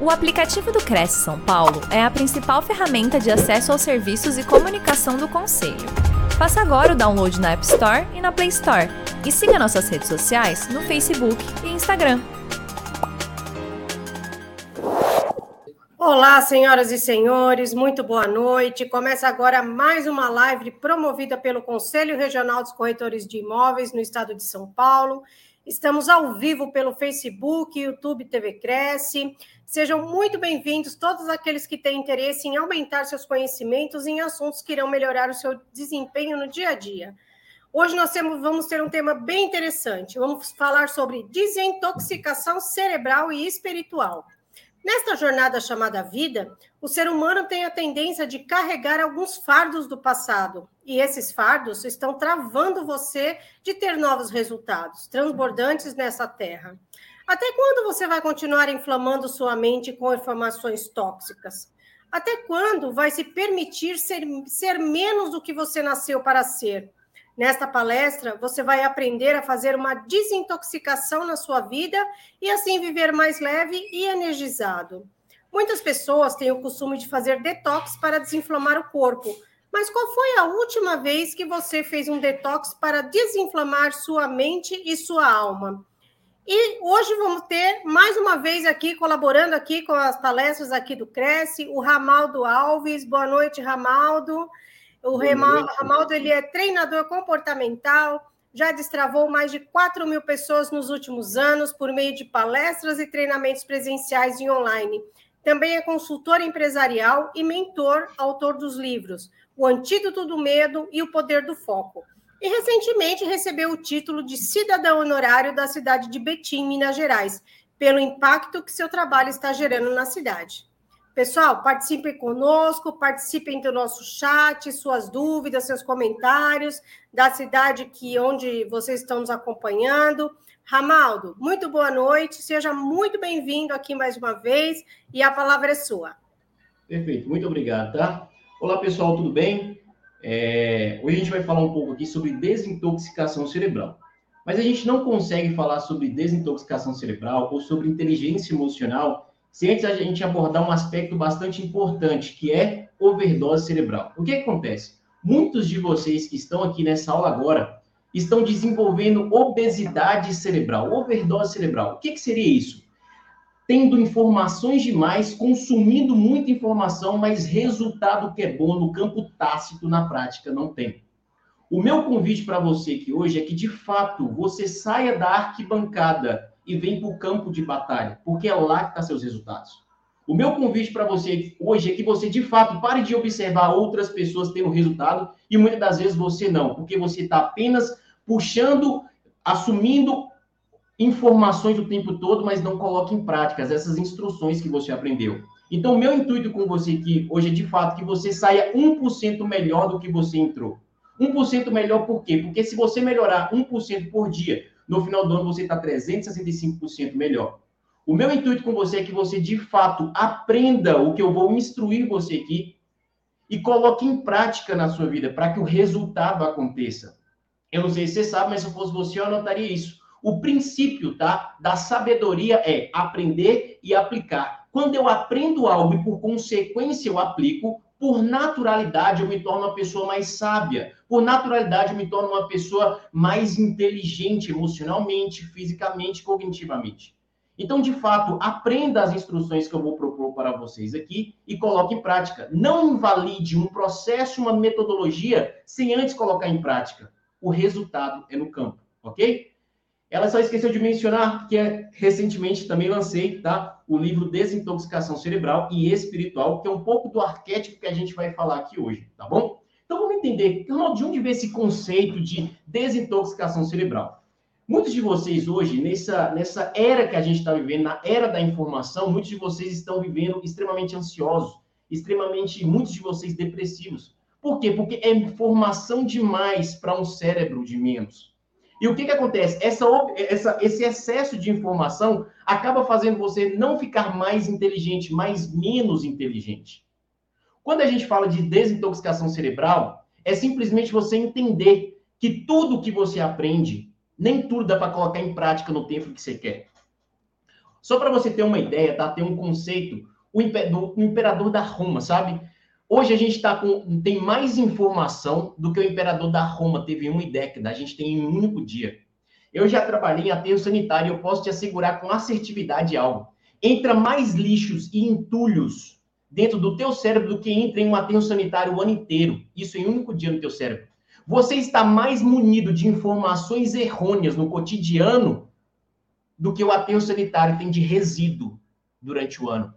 O aplicativo do Cresce São Paulo é a principal ferramenta de acesso aos serviços e comunicação do Conselho. Faça agora o download na App Store e na Play Store. E siga nossas redes sociais no Facebook e Instagram. Olá, senhoras e senhores, muito boa noite. Começa agora mais uma live promovida pelo Conselho Regional dos Corretores de Imóveis no estado de São Paulo. Estamos ao vivo pelo Facebook, YouTube TV Cresce. Sejam muito bem-vindos todos aqueles que têm interesse em aumentar seus conhecimentos em assuntos que irão melhorar o seu desempenho no dia a dia. Hoje nós temos, vamos ter um tema bem interessante. Vamos falar sobre desintoxicação cerebral e espiritual. Nesta jornada chamada vida, o ser humano tem a tendência de carregar alguns fardos do passado, e esses fardos estão travando você de ter novos resultados, transbordantes nessa terra. Até quando você vai continuar inflamando sua mente com informações tóxicas? Até quando vai se permitir ser, ser menos do que você nasceu para ser? Nesta palestra, você vai aprender a fazer uma desintoxicação na sua vida e assim viver mais leve e energizado. Muitas pessoas têm o costume de fazer detox para desinflamar o corpo, mas qual foi a última vez que você fez um detox para desinflamar sua mente e sua alma? E hoje vamos ter mais uma vez aqui, colaborando aqui com as palestras aqui do Cresce, o Ramaldo Alves. Boa noite, Ramaldo. O Ramaldo ele é treinador comportamental, já destravou mais de 4 mil pessoas nos últimos anos por meio de palestras e treinamentos presenciais e online. Também é consultor empresarial e mentor, autor dos livros O Antídoto do Medo e O Poder do Foco e recentemente recebeu o título de cidadão honorário da cidade de Betim, Minas Gerais, pelo impacto que seu trabalho está gerando na cidade. Pessoal, participem conosco, participem do nosso chat, suas dúvidas, seus comentários, da cidade que onde vocês estão nos acompanhando. Ramaldo, muito boa noite, seja muito bem-vindo aqui mais uma vez e a palavra é sua. Perfeito, muito obrigado, tá? Olá, pessoal, tudo bem? É, hoje a gente vai falar um pouco aqui sobre desintoxicação cerebral. Mas a gente não consegue falar sobre desintoxicação cerebral ou sobre inteligência emocional se antes a gente abordar um aspecto bastante importante, que é overdose cerebral. O que, que acontece? Muitos de vocês que estão aqui nessa aula agora estão desenvolvendo obesidade cerebral, overdose cerebral. O que, que seria isso? Tendo informações demais, consumindo muita informação, mas resultado que é bom no campo tácito, na prática, não tem. O meu convite para você aqui hoje é que, de fato, você saia da arquibancada e vem para o campo de batalha, porque é lá que estão tá seus resultados. O meu convite para você hoje é que você, de fato, pare de observar outras pessoas tendo resultado e muitas das vezes você não, porque você está apenas puxando, assumindo informações o tempo todo, mas não coloque em práticas essas instruções que você aprendeu. Então, meu intuito com você aqui hoje é, de fato, que você saia 1% melhor do que você entrou. 1% melhor por quê? Porque se você melhorar 1% por dia, no final do ano você está 365% melhor. O meu intuito com você é que você, de fato, aprenda o que eu vou instruir você aqui e coloque em prática na sua vida para que o resultado aconteça. Eu não sei se você sabe, mas se eu fosse você, eu anotaria isso. O princípio tá, da sabedoria é aprender e aplicar. Quando eu aprendo algo e por consequência eu aplico, por naturalidade eu me torno uma pessoa mais sábia. Por naturalidade eu me torno uma pessoa mais inteligente emocionalmente, fisicamente, cognitivamente. Então, de fato, aprenda as instruções que eu vou propor para vocês aqui e coloque em prática. Não invalide um processo, uma metodologia, sem antes colocar em prática. O resultado é no campo, ok? Ela só esqueceu de mencionar que é, recentemente também lancei tá, o livro Desintoxicação Cerebral e Espiritual, que é um pouco do arquétipo que a gente vai falar aqui hoje, tá bom? Então vamos entender de onde vem esse conceito de desintoxicação cerebral. Muitos de vocês hoje, nessa, nessa era que a gente está vivendo, na era da informação, muitos de vocês estão vivendo extremamente ansiosos, extremamente, muitos de vocês depressivos. Por quê? Porque é informação demais para um cérebro de menos. E o que, que acontece? Essa, essa, esse excesso de informação acaba fazendo você não ficar mais inteligente, mas menos inteligente. Quando a gente fala de desintoxicação cerebral, é simplesmente você entender que tudo que você aprende, nem tudo dá para colocar em prática no tempo que você quer. Só para você ter uma ideia, tá? Tem um conceito o do imperador da Roma, sabe? Hoje a gente tá com, tem mais informação do que o imperador da Roma teve em uma década. A gente tem em um único dia. Eu já trabalhei em aterro sanitário e eu posso te assegurar com assertividade algo. Entra mais lixos e entulhos dentro do teu cérebro do que entra em um aterro sanitário o ano inteiro. Isso em um único dia no teu cérebro. Você está mais munido de informações errôneas no cotidiano do que o aterro sanitário tem de resíduo durante o ano.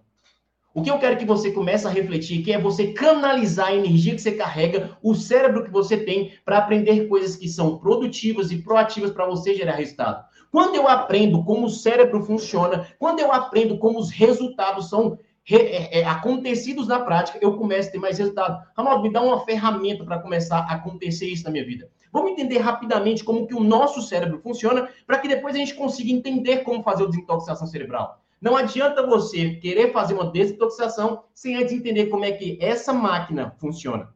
O que eu quero que você comece a refletir que é você canalizar a energia que você carrega, o cérebro que você tem para aprender coisas que são produtivas e proativas para você gerar resultado. Quando eu aprendo como o cérebro funciona, quando eu aprendo como os resultados são é, é, acontecidos na prática, eu começo a ter mais resultado. Ronaldo, me dá uma ferramenta para começar a acontecer isso na minha vida. Vamos entender rapidamente como que o nosso cérebro funciona, para que depois a gente consiga entender como fazer o desintoxicação cerebral. Não adianta você querer fazer uma desintoxicação sem antes entender como é que essa máquina funciona.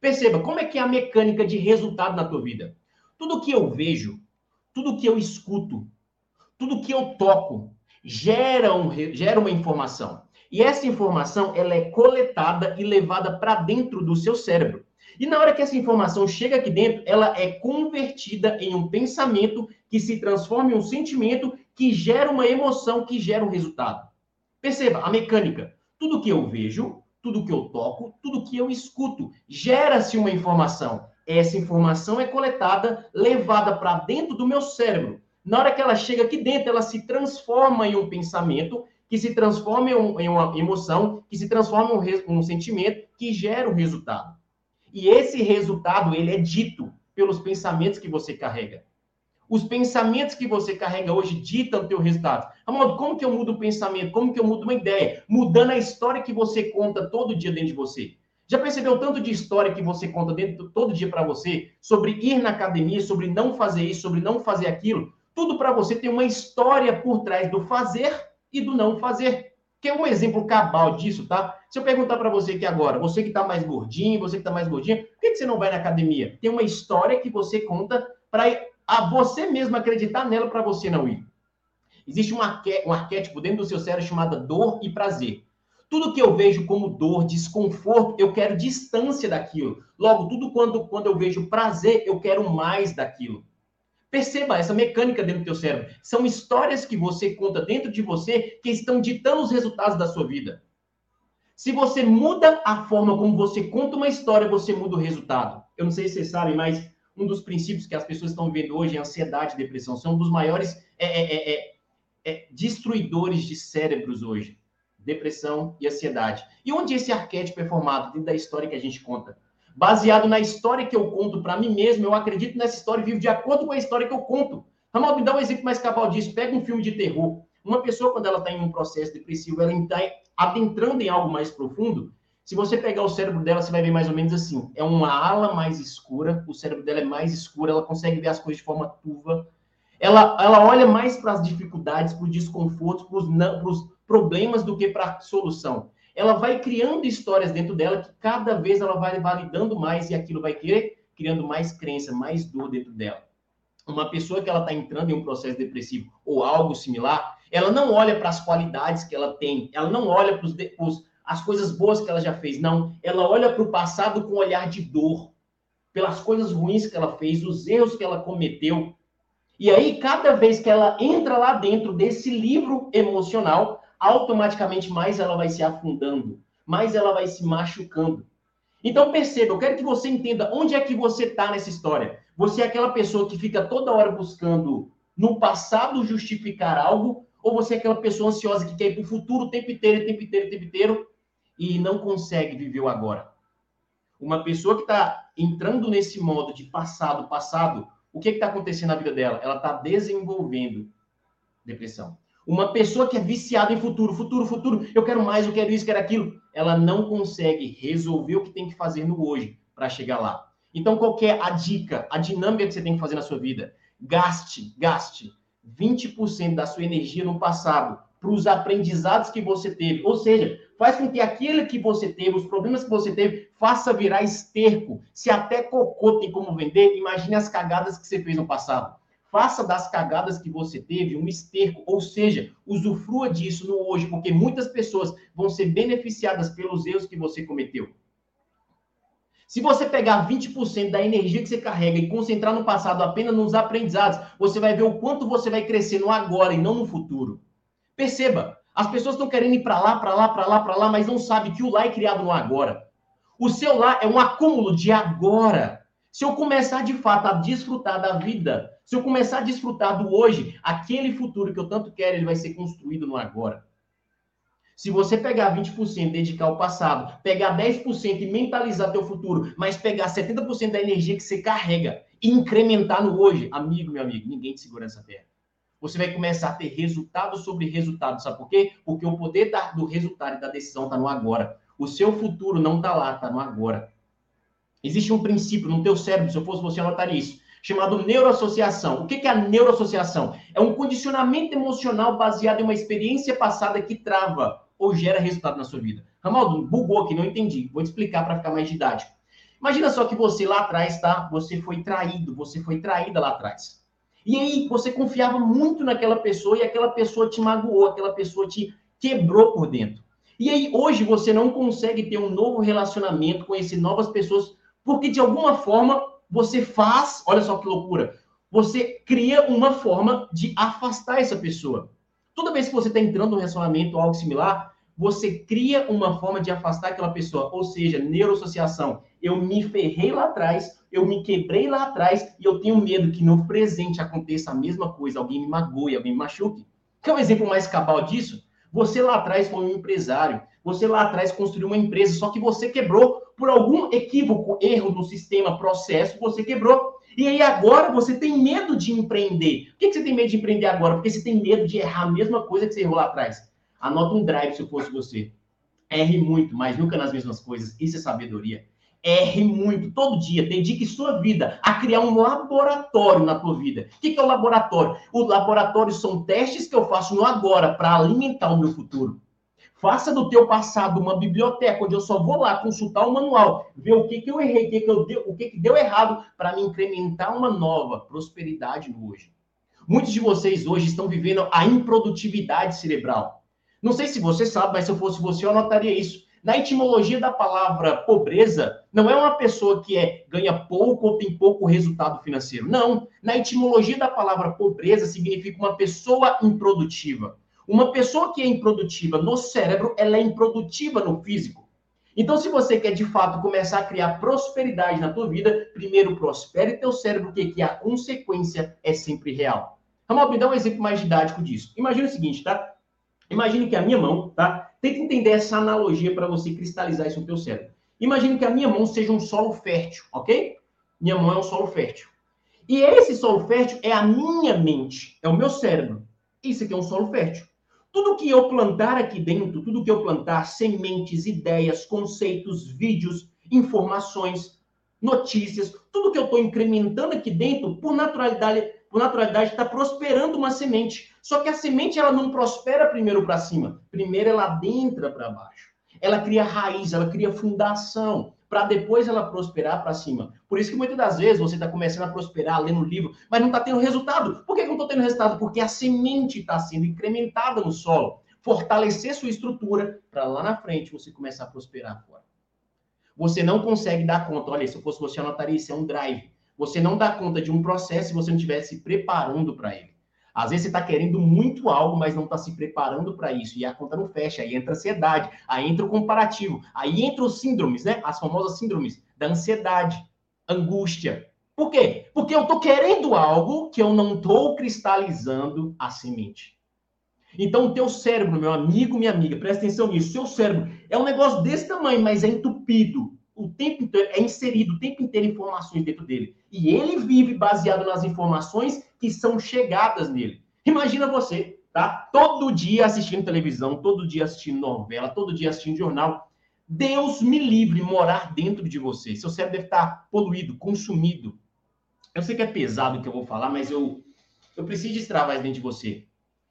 Perceba, como é que é a mecânica de resultado na tua vida? Tudo que eu vejo, tudo que eu escuto, tudo que eu toco, gera, um, gera uma informação. E essa informação, ela é coletada e levada para dentro do seu cérebro. E na hora que essa informação chega aqui dentro, ela é convertida em um pensamento que se transforma em um sentimento que gera uma emoção, que gera um resultado. Perceba a mecânica. Tudo que eu vejo, tudo que eu toco, tudo que eu escuto, gera-se uma informação. Essa informação é coletada, levada para dentro do meu cérebro. Na hora que ela chega aqui dentro, ela se transforma em um pensamento, que se transforma em, um, em uma emoção, que se transforma em um, um sentimento, que gera um resultado. E esse resultado, ele é dito pelos pensamentos que você carrega. Os pensamentos que você carrega hoje ditam o teu resultado. Amor, como que eu mudo o pensamento? Como que eu mudo uma ideia? Mudando a história que você conta todo dia dentro de você. Já percebeu tanto de história que você conta dentro todo dia para você sobre ir na academia, sobre não fazer isso, sobre não fazer aquilo? Tudo para você tem uma história por trás do fazer e do não fazer. Que é um exemplo cabal disso, tá? Se eu perguntar para você aqui agora, você que está mais gordinho, você que está mais gordinho, por que, que você não vai na academia? Tem uma história que você conta para a você mesmo acreditar nela para você não ir. Existe um, arqué um arquétipo dentro do seu cérebro chamado dor e prazer. Tudo que eu vejo como dor, desconforto, eu quero distância daquilo. Logo, tudo quando, quando eu vejo prazer, eu quero mais daquilo. Perceba essa mecânica dentro do teu cérebro. São histórias que você conta dentro de você que estão ditando os resultados da sua vida. Se você muda a forma como você conta uma história, você muda o resultado. Eu não sei se vocês sabem, mas um dos princípios que as pessoas estão vendo hoje é ansiedade e depressão. São um dos maiores é é, é, é, é, destruidores de cérebros hoje. Depressão e ansiedade. E onde esse arquétipo é formado? Dentro da história que a gente conta. Baseado na história que eu conto para mim mesmo, eu acredito nessa história e vivo de acordo com a história que eu conto. Ramal, me dá um exemplo mais cabal disso. Pega um filme de terror. Uma pessoa, quando ela está em um processo depressivo, ela está adentrando em algo mais profundo, se você pegar o cérebro dela, você vai ver mais ou menos assim. É uma ala mais escura, o cérebro dela é mais escuro, ela consegue ver as coisas de forma turva. Ela, ela olha mais para as dificuldades, para os desconfortos, para os problemas do que para a solução. Ela vai criando histórias dentro dela que cada vez ela vai validando mais e aquilo vai querer criando mais crença, mais dor dentro dela. Uma pessoa que ela está entrando em um processo depressivo ou algo similar, ela não olha para as qualidades que ela tem, ela não olha para os as coisas boas que ela já fez. Não, ela olha para o passado com um olhar de dor, pelas coisas ruins que ela fez, os erros que ela cometeu. E aí, cada vez que ela entra lá dentro desse livro emocional, automaticamente mais ela vai se afundando, mais ela vai se machucando. Então perceba, eu quero que você entenda onde é que você está nessa história. Você é aquela pessoa que fica toda hora buscando no passado justificar algo, ou você é aquela pessoa ansiosa que quer ir para o futuro o tempo inteiro, o tempo inteiro, o tempo inteiro, e não consegue viver o agora. Uma pessoa que está entrando nesse modo de passado, passado, o que está acontecendo na vida dela? Ela está desenvolvendo depressão. Uma pessoa que é viciada em futuro, futuro, futuro, eu quero mais, eu quero isso, quero aquilo, ela não consegue resolver o que tem que fazer no hoje para chegar lá. Então, qual é a dica, a dinâmica que você tem que fazer na sua vida? Gaste, gaste 20% da sua energia no passado para os aprendizados que você teve. Ou seja, faz com que aquele que você teve, os problemas que você teve, faça virar esterco. Se até cocô tem como vender, imagine as cagadas que você fez no passado. faça das cagadas que você teve um esterco, ou seja, usufrua disso no hoje, porque muitas pessoas vão ser beneficiadas pelos erros que você cometeu. Se você pegar 20% da energia que você carrega e concentrar no passado apenas nos aprendizados, você vai ver o quanto você vai crescer no agora e não no futuro. Perceba, as pessoas estão querendo ir para lá, para lá, para lá, para lá, mas não sabem que o lá é criado no agora. O seu lá é um acúmulo de agora. Se eu começar de fato a desfrutar da vida, se eu começar a desfrutar do hoje, aquele futuro que eu tanto quero, ele vai ser construído no agora. Se você pegar 20% dedicar ao passado, pegar 10% e mentalizar teu futuro, mas pegar 70% da energia que você carrega e incrementar no hoje, amigo, meu amigo, ninguém te segura nessa terra. Você vai começar a ter resultado sobre resultado. Sabe por quê? Porque o poder do resultado e da decisão está no agora. O seu futuro não está lá, está no agora. Existe um princípio no teu cérebro, se eu fosse você, anotaria isso, chamado neuroassociação. O que é a neuroassociação? É um condicionamento emocional baseado em uma experiência passada que trava ou gera resultado na sua vida? Ramaldo, bugou aqui, não entendi. Vou te explicar para ficar mais didático. Imagina só que você lá atrás, tá? Você foi traído, você foi traída lá atrás. E aí você confiava muito naquela pessoa e aquela pessoa te magoou, aquela pessoa te quebrou por dentro. E aí hoje você não consegue ter um novo relacionamento, conhecer novas pessoas, porque de alguma forma você faz, olha só que loucura, você cria uma forma de afastar essa pessoa. Toda vez que você está entrando num relacionamento ou algo similar, você cria uma forma de afastar aquela pessoa, ou seja, neuroassociação. Eu me ferrei lá atrás, eu me quebrei lá atrás e eu tenho medo que no presente aconteça a mesma coisa, alguém me magoe, alguém me machuque. Quer um exemplo mais cabal disso? Você lá atrás foi um empresário, você lá atrás construiu uma empresa, só que você quebrou por algum equívoco, erro no sistema, processo, você quebrou. E aí agora você tem medo de empreender. Por que você tem medo de empreender agora? Porque você tem medo de errar a mesma coisa que você errou lá atrás. Anota um drive se eu fosse você. Erre muito, mas nunca nas mesmas coisas. Isso é sabedoria. Erre muito, todo dia. Dedique sua vida a criar um laboratório na tua vida. O que é o laboratório? O laboratório são testes que eu faço no agora para alimentar o meu futuro. Faça do teu passado uma biblioteca onde eu só vou lá consultar o manual, ver o que, que eu errei, o que, que, eu deu, o que, que deu errado para me incrementar uma nova prosperidade no hoje. Muitos de vocês hoje estão vivendo a improdutividade cerebral. Não sei se você sabe, mas se eu fosse você, eu anotaria isso. Na etimologia da palavra pobreza, não é uma pessoa que é ganha pouco ou tem pouco resultado financeiro. Não. Na etimologia da palavra pobreza significa uma pessoa improdutiva. Uma pessoa que é improdutiva no cérebro, ela é improdutiva no físico. Então, se você quer de fato começar a criar prosperidade na tua vida, primeiro prospere teu cérebro, que, que a consequência é sempre real. Vamos me dar um exemplo mais didático disso. Imagina o seguinte, tá? Imagine que a minha mão, tá? Tenta entender essa analogia para você cristalizar isso no teu cérebro. Imagine que a minha mão seja um solo fértil, ok? Minha mão é um solo fértil. E esse solo fértil é a minha mente, é o meu cérebro. Isso aqui é um solo fértil. Tudo que eu plantar aqui dentro, tudo que eu plantar, sementes, ideias, conceitos, vídeos, informações, notícias, tudo que eu estou incrementando aqui dentro, por naturalidade, por naturalidade, está prosperando uma semente. Só que a semente ela não prospera primeiro para cima, primeiro ela adentra para baixo. Ela cria raiz, ela cria fundação, para depois ela prosperar para cima. Por isso que muitas das vezes você está começando a prosperar lendo livro, mas não está tendo resultado. Por que, que não estou tendo resultado? Porque a semente está sendo incrementada no solo. Fortalecer sua estrutura para lá na frente você começar a prosperar fora. Você não consegue dar conta. Olha, se eu fosse você, anotaria isso, é um drive. Você não dá conta de um processo se você não estiver se preparando para ele. Às vezes você está querendo muito algo, mas não está se preparando para isso. E a conta não fecha. Aí entra a ansiedade, aí entra o comparativo, aí entra os síndromes, né? As famosas síndromes da ansiedade, angústia. Por quê? Porque eu estou querendo algo que eu não estou cristalizando a semente. Então, o teu cérebro, meu amigo, minha amiga, presta atenção nisso. Seu cérebro é um negócio desse tamanho, mas é entupido o tempo inteiro, é inserido o tempo inteiro informações dentro dele. E ele vive baseado nas informações que são chegadas nele. Imagina você, tá? Todo dia assistindo televisão, todo dia assistindo novela, todo dia assistindo jornal. Deus me livre morar dentro de você. Seu cérebro deve estar poluído, consumido. Eu sei que é pesado o que eu vou falar, mas eu, eu preciso destravar isso dentro de você.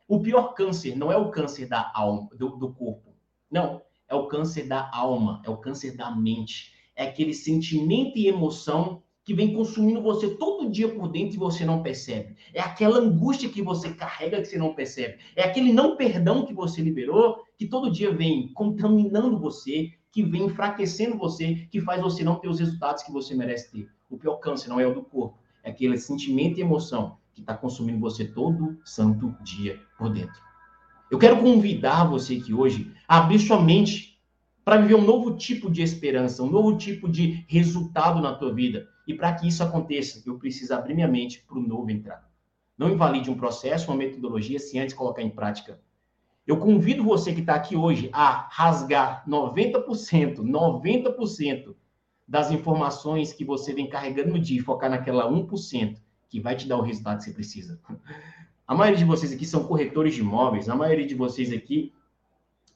O pior câncer não é o câncer da alma, do, do corpo. Não é o câncer da alma, é o câncer da mente. É aquele sentimento e emoção que vem consumindo você todo dia por dentro e você não percebe. É aquela angústia que você carrega que você não percebe. É aquele não perdão que você liberou que todo dia vem contaminando você, que vem enfraquecendo você, que faz você não ter os resultados que você merece ter. O pior câncer não é o do corpo, é aquele sentimento e emoção que está consumindo você todo santo dia por dentro. Eu quero convidar você que hoje a abrir sua mente para viver um novo tipo de esperança, um novo tipo de resultado na tua vida. E para que isso aconteça, eu preciso abrir minha mente para o novo entrar. Não invalide um processo, uma metodologia, sem antes colocar em prática. Eu convido você que está aqui hoje a rasgar 90%, 90% das informações que você vem carregando no dia e focar naquela 1% que vai te dar o resultado que você precisa. A maioria de vocês aqui são corretores de imóveis, a maioria de vocês aqui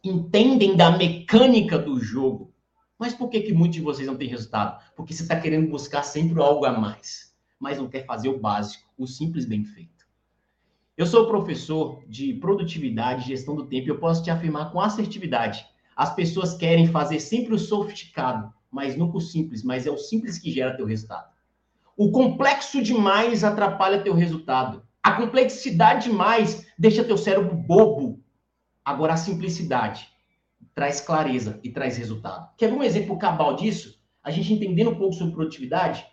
entendem da mecânica do jogo. Mas por que, que muitos de vocês não têm resultado? Porque você está querendo buscar sempre algo a mais, mas não quer fazer o básico, o simples bem feito. Eu sou professor de produtividade e gestão do tempo e eu posso te afirmar com assertividade. As pessoas querem fazer sempre o sofisticado, mas nunca o simples, mas é o simples que gera teu resultado. O complexo demais atrapalha teu resultado. A complexidade demais deixa teu cérebro bobo. Agora a simplicidade traz clareza e traz resultado. Quer ver um exemplo cabal disso? A gente entendendo um pouco sobre produtividade?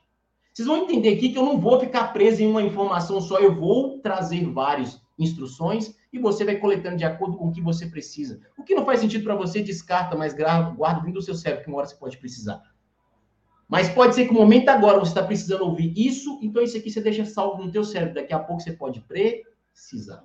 Vocês vão entender aqui que eu não vou ficar preso em uma informação só, eu vou trazer várias instruções e você vai coletando de acordo com o que você precisa. O que não faz sentido para você, descarta, mas guarda vindo do seu cérebro, que uma hora você pode precisar. Mas pode ser que no momento agora você está precisando ouvir isso, então isso aqui você deixa salvo no teu cérebro. Daqui a pouco você pode precisar.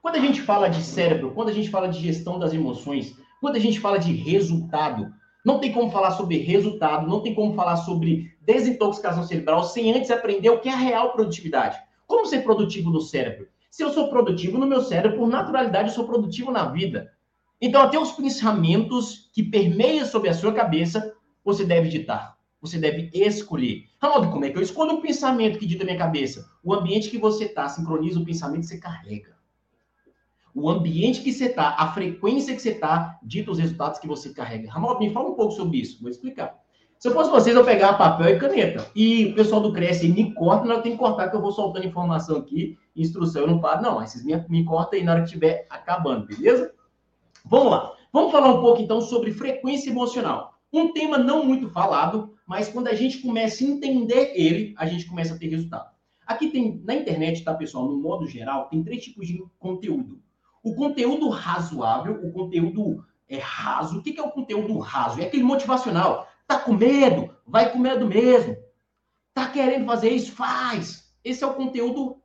Quando a gente fala de cérebro, quando a gente fala de gestão das emoções, quando a gente fala de resultado, não tem como falar sobre resultado, não tem como falar sobre desintoxicação cerebral sem antes aprender o que é a real produtividade. Como ser produtivo no cérebro? Se eu sou produtivo no meu cérebro, por naturalidade, eu sou produtivo na vida. Então, até os pensamentos que permeiam sobre a sua cabeça você deve ditar. Você deve escolher. Ronaldo, como é que eu escolho um pensamento que dita minha cabeça? O ambiente que você está sincroniza o pensamento que você carrega. O ambiente que você está, a frequência que você está, dita os resultados que você carrega. Ronaldo, me fala um pouco sobre isso. Vou explicar. Se eu fosse vocês, eu pegar papel e caneta. E o pessoal do Cresce me corta, não tem que cortar, que eu vou soltando informação aqui, instrução, eu não paro. Não, mas vocês me, me cortam aí na hora que estiver acabando, beleza? Vamos lá. Vamos falar um pouco, então, sobre frequência emocional. Um tema não muito falado, mas quando a gente começa a entender ele, a gente começa a ter resultado. Aqui tem, na internet, tá, pessoal, no modo geral, tem três tipos de conteúdo. O conteúdo razoável, o conteúdo é raso. O que é o conteúdo raso? É aquele motivacional. Tá com medo? Vai com medo mesmo. Tá querendo fazer isso? Faz. Esse é o conteúdo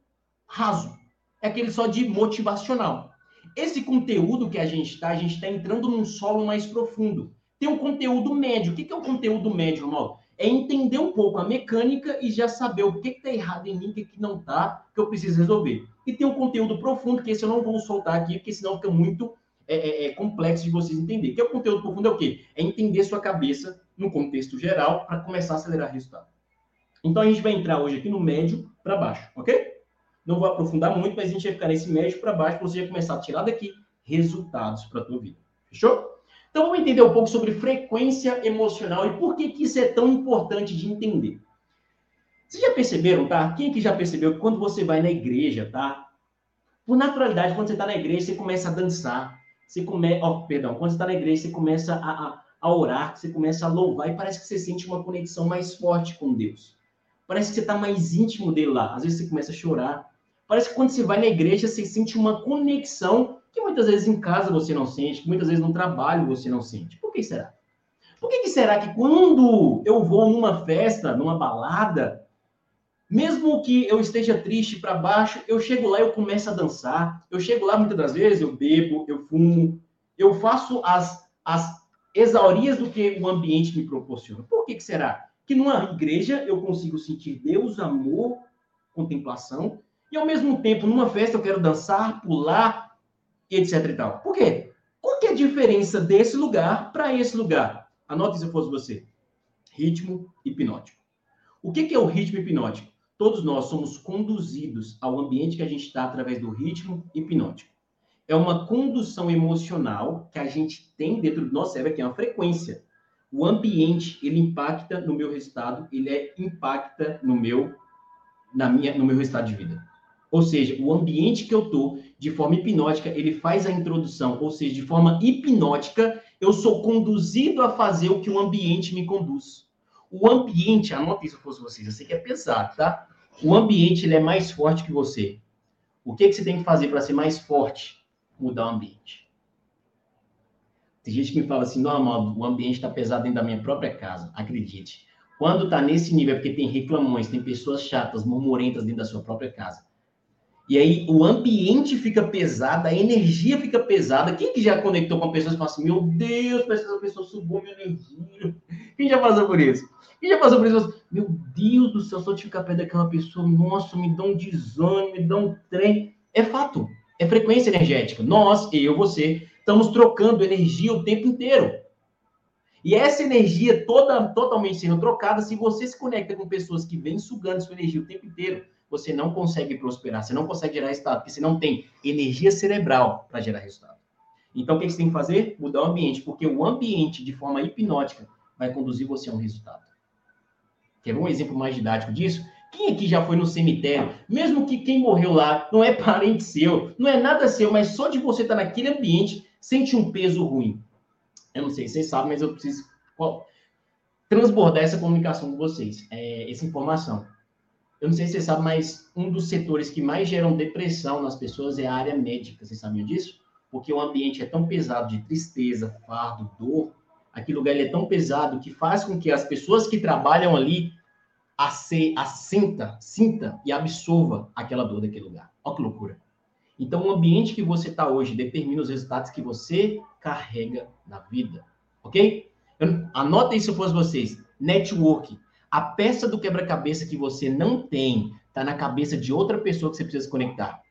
raso. É aquele só de motivacional. Esse conteúdo que a gente está, a gente está entrando num solo mais profundo. Tem um conteúdo médio. O que é o conteúdo médio, Ronaldo? É entender um pouco a mecânica e já saber o que está errado em mim, o que, que não está, que eu preciso resolver. E tem um conteúdo profundo, que esse eu não vou soltar aqui, porque senão fica muito é, é, é complexo de vocês entenderem. Que é o conteúdo profundo é o quê? É entender sua cabeça no contexto geral para começar a acelerar resultado. Então a gente vai entrar hoje aqui no médio para baixo, ok? Não vou aprofundar muito, mas a gente vai ficar nesse médio para baixo para você já começar a tirar daqui resultados para a tua vida. Fechou? Então vamos entender um pouco sobre frequência emocional e por que, que isso é tão importante de entender. Vocês já perceberam, tá? Quem que já percebeu que quando você vai na igreja, tá? Por naturalidade, quando você está na igreja, você começa a dançar. Você começa, oh, perdão, quando você está na igreja, você começa a, a, a orar, você começa a louvar e parece que você sente uma conexão mais forte com Deus. Parece que você está mais íntimo dele lá. Às vezes você começa a chorar. Parece que quando você vai na igreja, você sente uma conexão que muitas vezes em casa você não sente, que muitas vezes no trabalho você não sente. Por que será? Por que, que será que quando eu vou numa festa, numa balada, mesmo que eu esteja triste para baixo, eu chego lá e eu começo a dançar. Eu chego lá muitas das vezes, eu bebo, eu fumo, eu faço as, as exaurias do que o ambiente me proporciona. Por que, que será? Que numa igreja eu consigo sentir Deus, amor, contemplação, e ao mesmo tempo, numa festa, eu quero dançar, pular, etc e tal. Por quê? Qual que é a diferença desse lugar para esse lugar? Anote se fosse você. Ritmo hipnótico. O que, que é o ritmo hipnótico? Todos nós somos conduzidos ao ambiente que a gente está através do ritmo hipnótico. É uma condução emocional que a gente tem dentro do nosso cérebro, que é uma frequência. O ambiente, ele impacta no meu resultado, ele é, impacta no meu, na minha, no meu resultado de vida. Ou seja, o ambiente que eu tô, de forma hipnótica, ele faz a introdução, ou seja, de forma hipnótica, eu sou conduzido a fazer o que o ambiente me conduz. O ambiente, anota isso se fosse vocês, eu sei que é pesado, tá? O ambiente ele é mais forte que você. O que, que você tem que fazer para ser mais forte? Mudar o ambiente. Tem gente que me fala assim, normal, o ambiente está pesado dentro da minha própria casa. Acredite. Quando está nesse nível é porque tem reclamões, tem pessoas chatas, murmurentas dentro da sua própria casa. E aí o ambiente fica pesado, a energia fica pesada. Quem que já conectou com pessoas e fala assim, meu Deus, parece que essa pessoa subiu minha energia. Quem já passou por isso? Quem já passou por isso? Meu Deus do céu, só te ficar perto daquela pessoa, nossa, me dá um desânimo, me dá um trem. É fato, é frequência energética. Nós, eu, você, estamos trocando energia o tempo inteiro. E essa energia toda totalmente sendo trocada, se você se conecta com pessoas que vêm sugando sua energia o tempo inteiro, você não consegue prosperar, você não consegue gerar resultado, porque você não tem energia cerebral para gerar resultado. Então, o que você tem que fazer? Mudar o ambiente, porque o ambiente, de forma hipnótica, vai conduzir você a um resultado. Quer um exemplo mais didático disso? Quem aqui já foi no cemitério? Mesmo que quem morreu lá não é parente seu, não é nada seu, mas só de você estar naquele ambiente, sente um peso ruim. Eu não sei se vocês sabem, mas eu preciso transbordar essa comunicação com vocês, é, essa informação. Eu não sei se você sabe, mas um dos setores que mais geram depressão nas pessoas é a área médica. Vocês sabiam disso? Porque o ambiente é tão pesado de tristeza, fardo, dor. Aquele lugar é tão pesado que faz com que as pessoas que trabalham ali assinta, sinta e absorva aquela dor daquele lugar. Olha que loucura. Então, o ambiente que você está hoje determina os resultados que você carrega na vida. Ok? Anota isso se fosse vocês. Network a peça do quebra-cabeça que você não tem está na cabeça de outra pessoa que você precisa se conectar.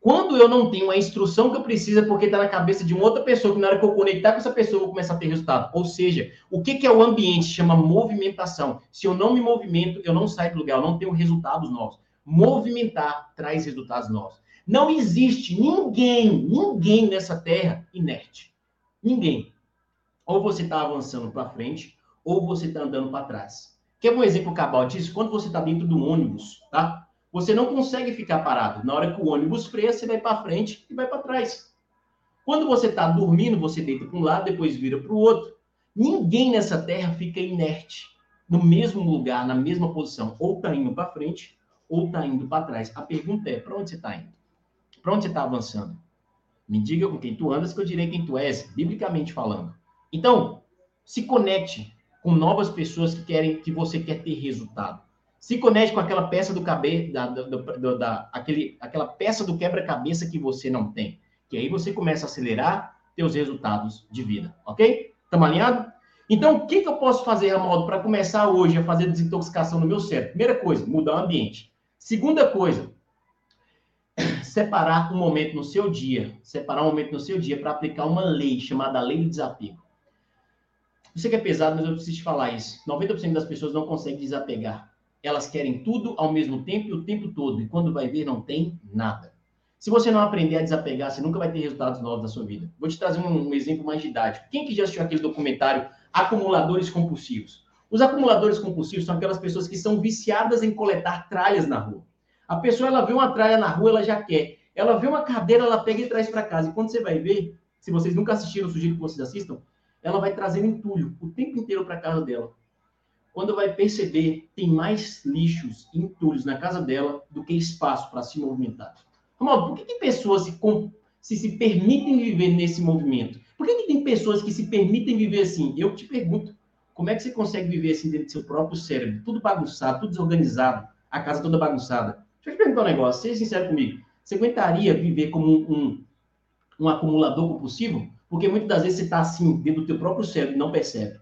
Quando eu não tenho a instrução que eu preciso, é porque está na cabeça de uma outra pessoa, que na hora que eu conectar com essa pessoa, eu vou começar a ter resultado. Ou seja, o que, que é o ambiente? Chama movimentação. Se eu não me movimento, eu não saio do lugar, eu não tenho resultados novos. Movimentar traz resultados novos. Não existe ninguém, ninguém nessa terra inerte. Ninguém. Ou você está avançando para frente, ou você está andando para trás. Quer um exemplo cabal disso? Quando você está dentro do ônibus, tá? Você não consegue ficar parado. Na hora que o ônibus freia, você vai para frente e vai para trás. Quando você está dormindo, você deita para um lado, depois vira para o outro. Ninguém nessa terra fica inerte, no mesmo lugar, na mesma posição. Ou está indo para frente, ou está indo para trás. A pergunta é: para onde você está indo? Para onde você está avançando? Me diga com quem tu andas, que eu direi quem tu és, biblicamente falando. Então, se conecte com novas pessoas que querem que você quer ter resultado. Se conecte com aquela peça do cabelo, da, da, da, aquele, aquela peça do quebra-cabeça que você não tem. Que aí você começa a acelerar seus resultados de vida, ok? Estamos alinhados? Então, o que, que eu posso fazer, Ramaldo, para começar hoje a fazer desintoxicação no meu cérebro? Primeira coisa, mudar o ambiente. Segunda coisa, separar um momento no seu dia, separar um momento no seu dia para aplicar uma lei chamada lei do desapego. Eu sei que é pesado, mas eu preciso te falar isso. 90% das pessoas não conseguem desapegar. Elas querem tudo ao mesmo tempo e o tempo todo. E quando vai ver, não tem nada. Se você não aprender a desapegar, você nunca vai ter resultados novos na sua vida. Vou te trazer um, um exemplo mais didático. Quem que já assistiu aquele documentário Acumuladores Compulsivos? Os acumuladores compulsivos são aquelas pessoas que são viciadas em coletar tralhas na rua. A pessoa, ela vê uma tralha na rua, ela já quer. Ela vê uma cadeira, ela pega e traz para casa. E quando você vai ver, se vocês nunca assistiram, eu sugiro que vocês assistam, ela vai trazendo entulho o tempo inteiro para casa dela. Quando vai perceber, tem mais lixos e entulhos na casa dela do que espaço para se movimentar. Romualdo, por que, que pessoas se, se, se permitem viver nesse movimento? Por que, que tem pessoas que se permitem viver assim? Eu te pergunto, como é que você consegue viver assim dentro do seu próprio cérebro? Tudo bagunçado, tudo desorganizado, a casa toda bagunçada. Deixa eu te perguntar um negócio, seja sincero comigo. Você aguentaria viver como um, um, um acumulador compulsivo? Porque muitas das vezes você está assim, dentro do teu próprio cérebro e não percebe.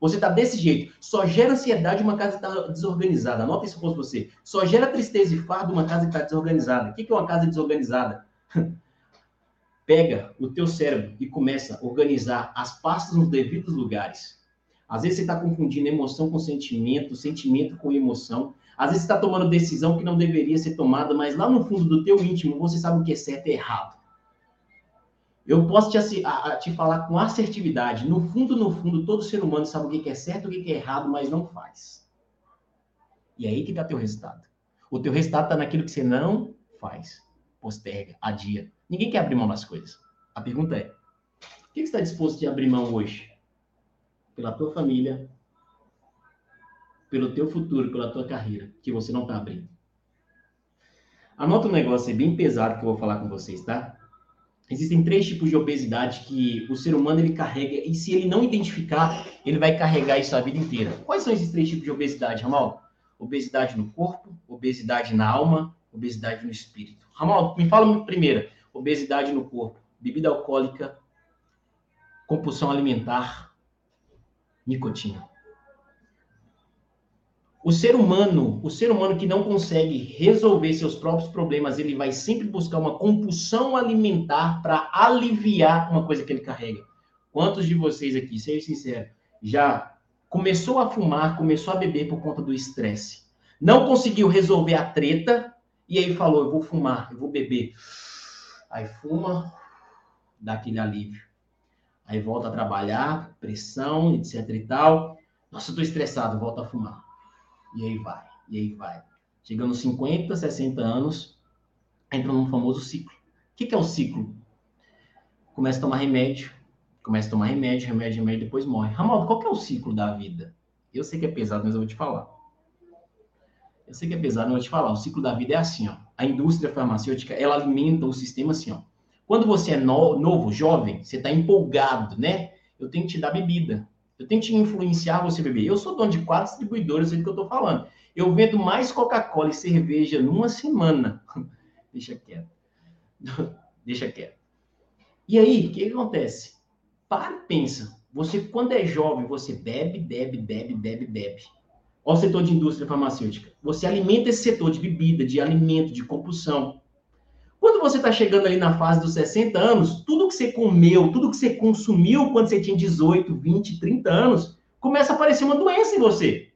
Você está desse jeito. Só gera ansiedade uma casa que está desorganizada. Anota isso fosse você. Só gera tristeza e fardo uma casa que está desorganizada. O que é uma casa desorganizada? Pega o teu cérebro e começa a organizar as pastas nos devidos lugares. Às vezes você está confundindo emoção com sentimento, sentimento com emoção. Às vezes você está tomando decisão que não deveria ser tomada, mas lá no fundo do teu íntimo você sabe o que é certo e errado. Eu posso te, a, te falar com assertividade. No fundo, no fundo, todo ser humano sabe o que é certo e o que é errado, mas não faz. E é aí que está teu resultado. O teu resultado está naquilo que você não faz. Posterga, adia. Ninguém quer abrir mão das coisas. A pergunta é: o que você está disposto a abrir mão hoje? Pela tua família, pelo teu futuro, pela tua carreira, que você não está abrindo. Anota um negócio bem pesado que eu vou falar com vocês, tá? Existem três tipos de obesidade que o ser humano ele carrega e se ele não identificar, ele vai carregar isso a vida inteira. Quais são esses três tipos de obesidade, Ramal? Obesidade no corpo, obesidade na alma, obesidade no espírito. Ramal, me fala primeiro. Obesidade no corpo, bebida alcoólica, compulsão alimentar, nicotina. O ser humano, o ser humano que não consegue resolver seus próprios problemas, ele vai sempre buscar uma compulsão alimentar para aliviar uma coisa que ele carrega. Quantos de vocês aqui, seja sincero, já começou a fumar, começou a beber por conta do estresse? Não conseguiu resolver a treta e aí falou: eu vou fumar, eu vou beber. Aí fuma, dá aquele alívio. Aí volta a trabalhar, pressão, etc e tal. Nossa, eu tô estressado, volta a fumar e aí vai, e aí vai. Chegando aos 50, 60 anos, entra num famoso ciclo. O que, que é o ciclo? Começa a tomar remédio, começa a tomar remédio, remédio, remédio, depois morre. Ramaldo, qual que é o ciclo da vida? Eu sei que é pesado, mas eu vou te falar. Eu sei que é pesado, mas eu vou te falar. O ciclo da vida é assim, ó. A indústria farmacêutica, ela alimenta o sistema assim, ó. Quando você é no, novo, jovem, você está empolgado, né? Eu tenho que te dar bebida. Eu tenho que te influenciar você beber. Eu sou dono de quatro distribuidores, sei do que eu estou falando. Eu vendo mais Coca-Cola e cerveja numa semana. Deixa quieto. Deixa quieto. E aí, o que acontece? Para e pensa. Você, quando é jovem, você bebe, bebe, bebe, bebe, bebe. Olha o setor de indústria farmacêutica. Você alimenta esse setor de bebida, de alimento, de compulsão. Quando você está chegando ali na fase dos 60 anos, tudo que você comeu, tudo que você consumiu quando você tinha 18, 20, 30 anos, começa a aparecer uma doença em você.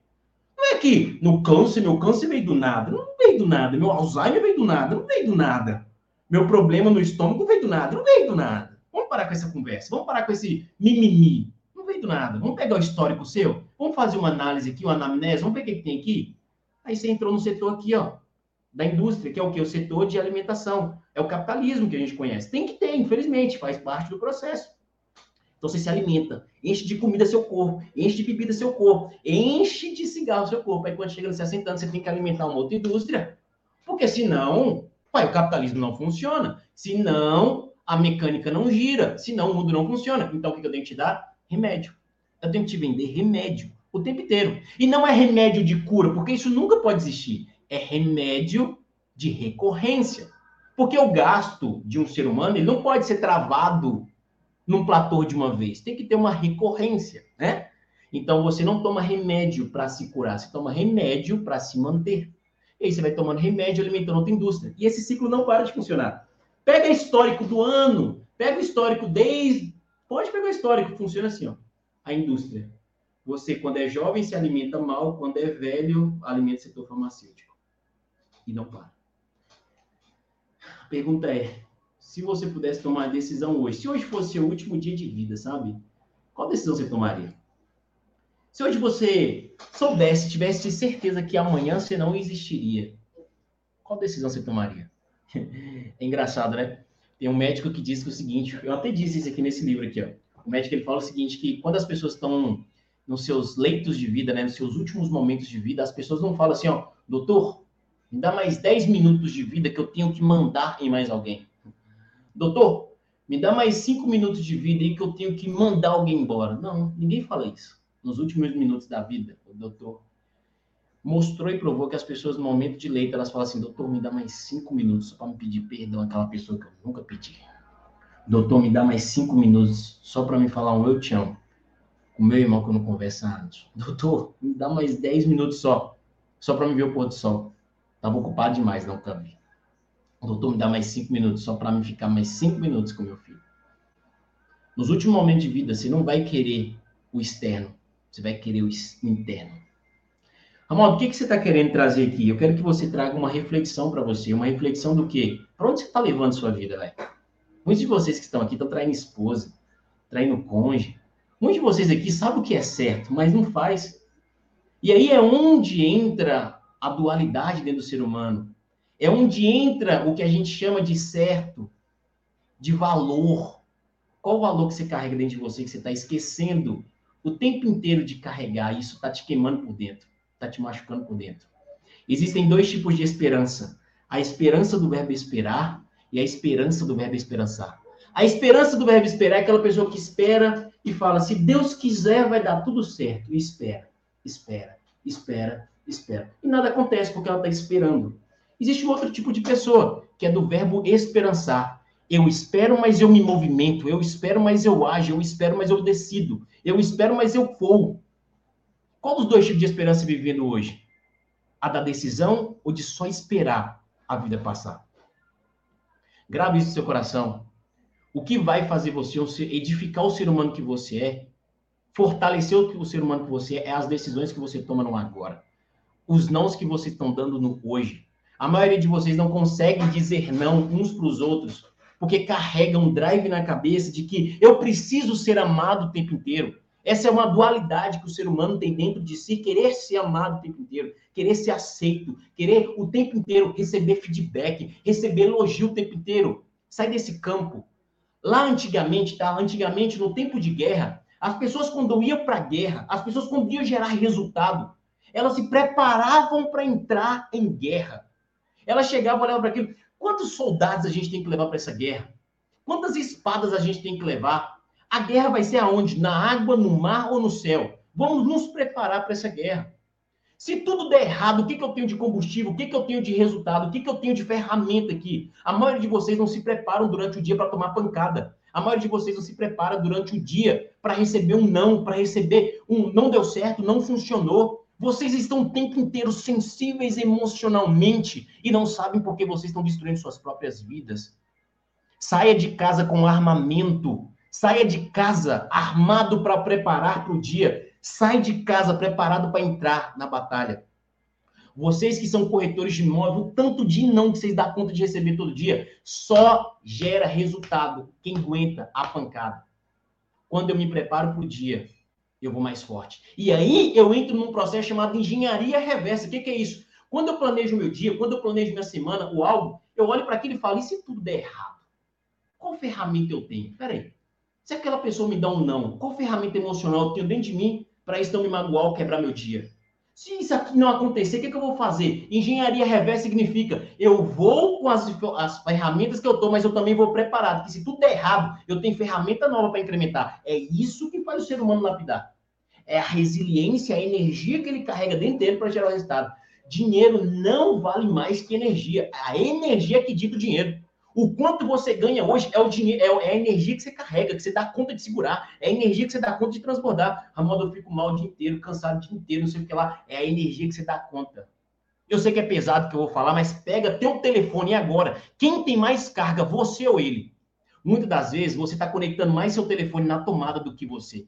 Não é que no câncer, meu câncer veio do nada. Não veio do nada. Meu Alzheimer veio do nada. Não veio do nada. Meu problema no estômago veio do nada. Não veio do nada. Vamos parar com essa conversa. Vamos parar com esse mimimi. Não veio do nada. Vamos pegar o histórico seu. Vamos fazer uma análise aqui, uma anamnese. Vamos ver o que tem aqui. Aí você entrou no setor aqui, ó da indústria, que é o que? O setor de alimentação. É o capitalismo que a gente conhece. Tem que ter, infelizmente, faz parte do processo. Então você se alimenta, enche de comida seu corpo, enche de bebida seu corpo, enche de cigarro seu corpo. Aí quando chega nos 60 anos, você tem que alimentar uma outra indústria. Porque senão, pai, o capitalismo não funciona. Senão, a mecânica não gira. Senão, o mundo não funciona. Então, o que eu tenho que te dar? Remédio. Eu tenho que te vender remédio o tempo inteiro. E não é remédio de cura, porque isso nunca pode existir é remédio de recorrência. Porque o gasto de um ser humano ele não pode ser travado num platô de uma vez. Tem que ter uma recorrência, né? Então você não toma remédio para se curar, você toma remédio para se manter. E aí você vai tomando remédio, alimentando outra indústria. E esse ciclo não para de funcionar. Pega histórico do ano, pega o histórico desde. Pode pegar o histórico, funciona assim, ó. A indústria. Você, quando é jovem, se alimenta mal, quando é velho, alimenta o setor farmacêutico e não para. A pergunta é: se você pudesse tomar a decisão hoje, se hoje fosse seu último dia de vida, sabe? Qual decisão você tomaria? Se hoje você soubesse, tivesse certeza que amanhã você não existiria, qual decisão você tomaria? É engraçado, né? Tem um médico que diz o seguinte, eu até disse isso aqui nesse livro aqui, ó. O médico ele fala o seguinte que quando as pessoas estão nos seus leitos de vida, né, nos seus últimos momentos de vida, as pessoas não falam assim, ó, doutor, me dá mais 10 minutos de vida que eu tenho que mandar em mais alguém. Doutor, me dá mais 5 minutos de vida aí que eu tenho que mandar alguém embora. Não, ninguém fala isso. Nos últimos minutos da vida, o doutor mostrou e provou que as pessoas no momento de leito, elas falam assim, doutor, me dá mais 5 minutos só para me pedir perdão àquela pessoa que eu nunca pedi. Doutor, me dá mais 5 minutos só para me falar um eu te amo. O meu irmão que eu não converso antes. Doutor, me dá mais 10 minutos só, só para me ver o pôr do sol. Estava ocupado demais, não cabe. Doutor me dá mais cinco minutos, só para me ficar mais cinco minutos com meu filho. Nos últimos momentos de vida, você não vai querer o externo, você vai querer o interno. Ramon, o que, que você está querendo trazer aqui? Eu quero que você traga uma reflexão para você. Uma reflexão do quê? Para onde você está levando sua vida, velho? Muitos de vocês que estão aqui estão traindo esposa, traindo cônjuge. Muitos de vocês aqui sabem o que é certo, mas não faz. E aí é onde entra a dualidade dentro do ser humano. É onde entra o que a gente chama de certo, de valor. Qual o valor que você carrega dentro de você que você está esquecendo o tempo inteiro de carregar? Isso está te queimando por dentro, está te machucando por dentro. Existem dois tipos de esperança: a esperança do verbo esperar e a esperança do verbo esperançar. A esperança do verbo esperar é aquela pessoa que espera e fala: se Deus quiser, vai dar tudo certo. E espera, espera, espera, espera. E nada acontece porque ela está esperando. Existe outro tipo de pessoa, que é do verbo esperançar. Eu espero, mas eu me movimento. Eu espero, mas eu ajo. Eu espero, mas eu decido. Eu espero, mas eu vou. Qual dos dois tipos de esperança vivendo hoje? A da decisão ou de só esperar a vida passar? Grave isso no seu coração. O que vai fazer você edificar o ser humano que você é, fortalecer o ser humano que você é, é as decisões que você toma no agora. Os nãos que vocês estão dando no hoje. A maioria de vocês não consegue dizer não uns para os outros, porque carrega um drive na cabeça de que eu preciso ser amado o tempo inteiro. Essa é uma dualidade que o ser humano tem dentro de si, querer ser amado o tempo inteiro, querer ser aceito, querer o tempo inteiro receber feedback, receber elogio o tempo inteiro. Sai desse campo. Lá antigamente, tá? Antigamente, no tempo de guerra, as pessoas quando iam para a guerra, as pessoas quando iam gerar resultado, elas se preparavam para entrar em guerra. Elas chegavam, olhavam para aquilo. Quantos soldados a gente tem que levar para essa guerra? Quantas espadas a gente tem que levar? A guerra vai ser aonde? Na água, no mar ou no céu? Vamos nos preparar para essa guerra. Se tudo der errado, o que, que eu tenho de combustível? O que, que eu tenho de resultado? O que, que eu tenho de ferramenta aqui? A maioria de vocês não se preparam durante o dia para tomar pancada. A maioria de vocês não se prepara durante o dia para receber um não, para receber um não deu certo, não funcionou. Vocês estão o tempo inteiro sensíveis emocionalmente e não sabem por que vocês estão destruindo suas próprias vidas. Saia de casa com armamento. Saia de casa armado para preparar para o dia. Sai de casa preparado para entrar na batalha. Vocês que são corretores de imóvel, tanto de não que vocês dão conta de receber todo dia, só gera resultado quem aguenta a pancada. Quando eu me preparo para o dia, eu vou mais forte. E aí eu entro num processo chamado engenharia reversa. O que, que é isso? Quando eu planejo meu dia, quando eu planejo minha semana ou algo, eu olho para aquilo e falo: e se tudo der errado? Qual ferramenta eu tenho? Peraí. Se aquela pessoa me dá um não, qual ferramenta emocional eu tenho dentro de mim para isso não me magoar ou quebrar meu dia. Se isso aqui não acontecer, o que, que eu vou fazer? Engenharia reversa significa eu vou com as, as ferramentas que eu estou, mas eu também vou preparado. Porque se tudo der errado, eu tenho ferramenta nova para incrementar. É isso que faz o ser humano lapidar. É a resiliência, a energia que ele carrega dentro dele para gerar o resultado. Dinheiro não vale mais que energia. A energia que dita o dinheiro. O quanto você ganha hoje é o dinheiro, é, é a energia que você carrega, que você dá conta de segurar, é a energia que você dá conta de transbordar. Ramon, eu fico mal o dia inteiro, cansado o dia inteiro, não sei o que lá. É a energia que você dá conta. Eu sei que é pesado que eu vou falar, mas pega teu telefone agora. Quem tem mais carga, você ou ele? Muitas das vezes você está conectando mais seu telefone na tomada do que você.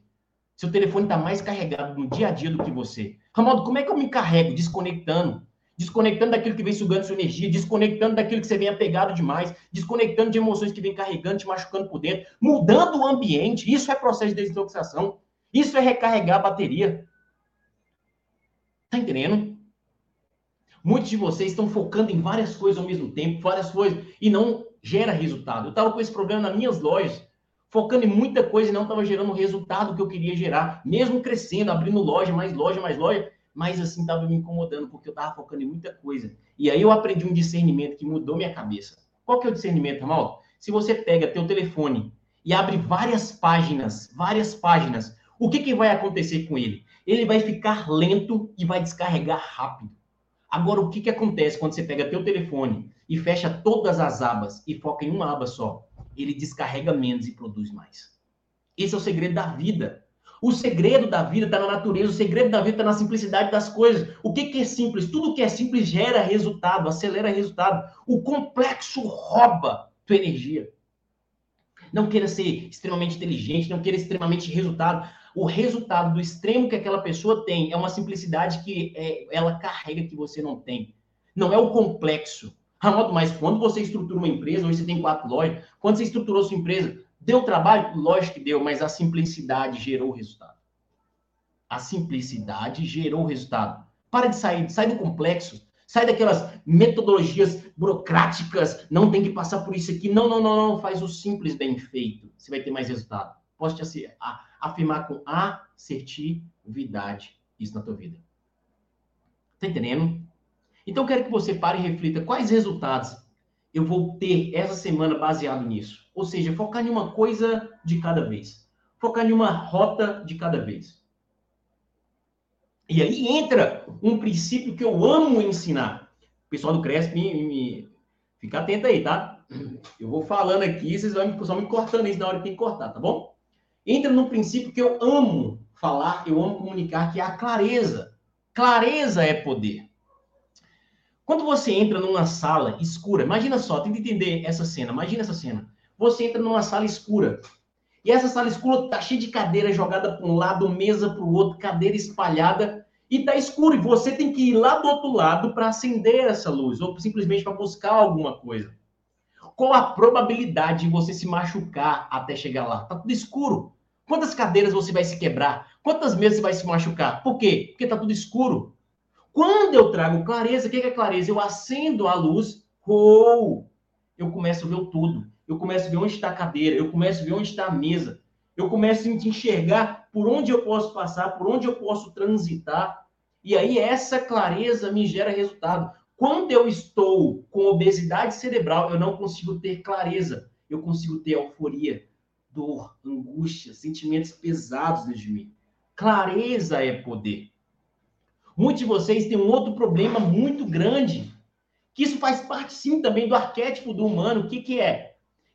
Seu telefone está mais carregado no dia a dia do que você. Ramaldo, como é que eu me carrego? Desconectando desconectando daquilo que vem sugando sua energia, desconectando daquilo que você vem apegado demais, desconectando de emoções que vem carregando, te machucando por dentro, mudando o ambiente. Isso é processo de desintoxicação. Isso é recarregar a bateria. Tá entendendo? Muitos de vocês estão focando em várias coisas ao mesmo tempo, várias coisas, e não gera resultado. Eu estava com esse problema nas minhas lojas, focando em muita coisa e não estava gerando o resultado que eu queria gerar, mesmo crescendo, abrindo loja, mais loja, mais loja, mas assim estava me incomodando porque eu estava focando em muita coisa. E aí eu aprendi um discernimento que mudou minha cabeça. Qual que é o discernimento, Ramal? Se você pega teu telefone e abre várias páginas, várias páginas, o que, que vai acontecer com ele? Ele vai ficar lento e vai descarregar rápido. Agora, o que, que acontece quando você pega teu telefone e fecha todas as abas e foca em uma aba só? Ele descarrega menos e produz mais. Esse é o segredo da vida. O segredo da vida está na natureza, o segredo da vida está na simplicidade das coisas. O que, que é simples? Tudo que é simples gera resultado, acelera resultado. O complexo rouba tua energia. Não queira ser extremamente inteligente, não queira extremamente resultado. O resultado do extremo que aquela pessoa tem é uma simplicidade que é, ela carrega que você não tem. Não é o complexo. Ramaldo, mas quando você estrutura uma empresa, hoje você tem quatro lojas, quando você estruturou sua empresa, deu trabalho? Lógico que deu, mas a simplicidade gerou o resultado. A simplicidade gerou o resultado. Para de sair, sai do complexo, sai daquelas metodologias burocráticas, não tem que passar por isso aqui. Não, não, não, não, faz o simples bem feito. Você vai ter mais resultado. Posso te afirmar com assertividade isso na tua vida. Tá entendendo? Então, eu quero que você pare e reflita quais resultados eu vou ter essa semana baseado nisso. Ou seja, focar em uma coisa de cada vez. Focar em uma rota de cada vez. E aí entra um princípio que eu amo ensinar. O pessoal do Cresp, me, me, fica atento aí, tá? Eu vou falando aqui, vocês vão só me cortando isso na hora que tem que cortar, tá bom? Entra num princípio que eu amo falar, eu amo comunicar, que é a clareza. Clareza é poder. Quando você entra numa sala escura, imagina só, tenta entender essa cena, imagina essa cena. Você entra numa sala escura, e essa sala escura tá cheia de cadeira jogada para um lado, mesa para o outro, cadeira espalhada, e tá escuro, e você tem que ir lá do outro lado para acender essa luz, ou simplesmente para buscar alguma coisa. Qual a probabilidade de você se machucar até chegar lá? Tá tudo escuro. Quantas cadeiras você vai se quebrar? Quantas mesas você vai se machucar? Por quê? Porque tá tudo escuro. Quando eu trago clareza, o que é clareza? Eu acendo a luz, ou eu começo a ver tudo. Eu começo a ver onde está a cadeira, eu começo a ver onde está a mesa. Eu começo a enxergar por onde eu posso passar, por onde eu posso transitar. E aí essa clareza me gera resultado. Quando eu estou com obesidade cerebral, eu não consigo ter clareza. Eu consigo ter euforia, dor, angústia, sentimentos pesados dentro de mim. Clareza é poder. Muitos de vocês têm um outro problema muito grande, que isso faz parte sim também do arquétipo do humano. O que, que é?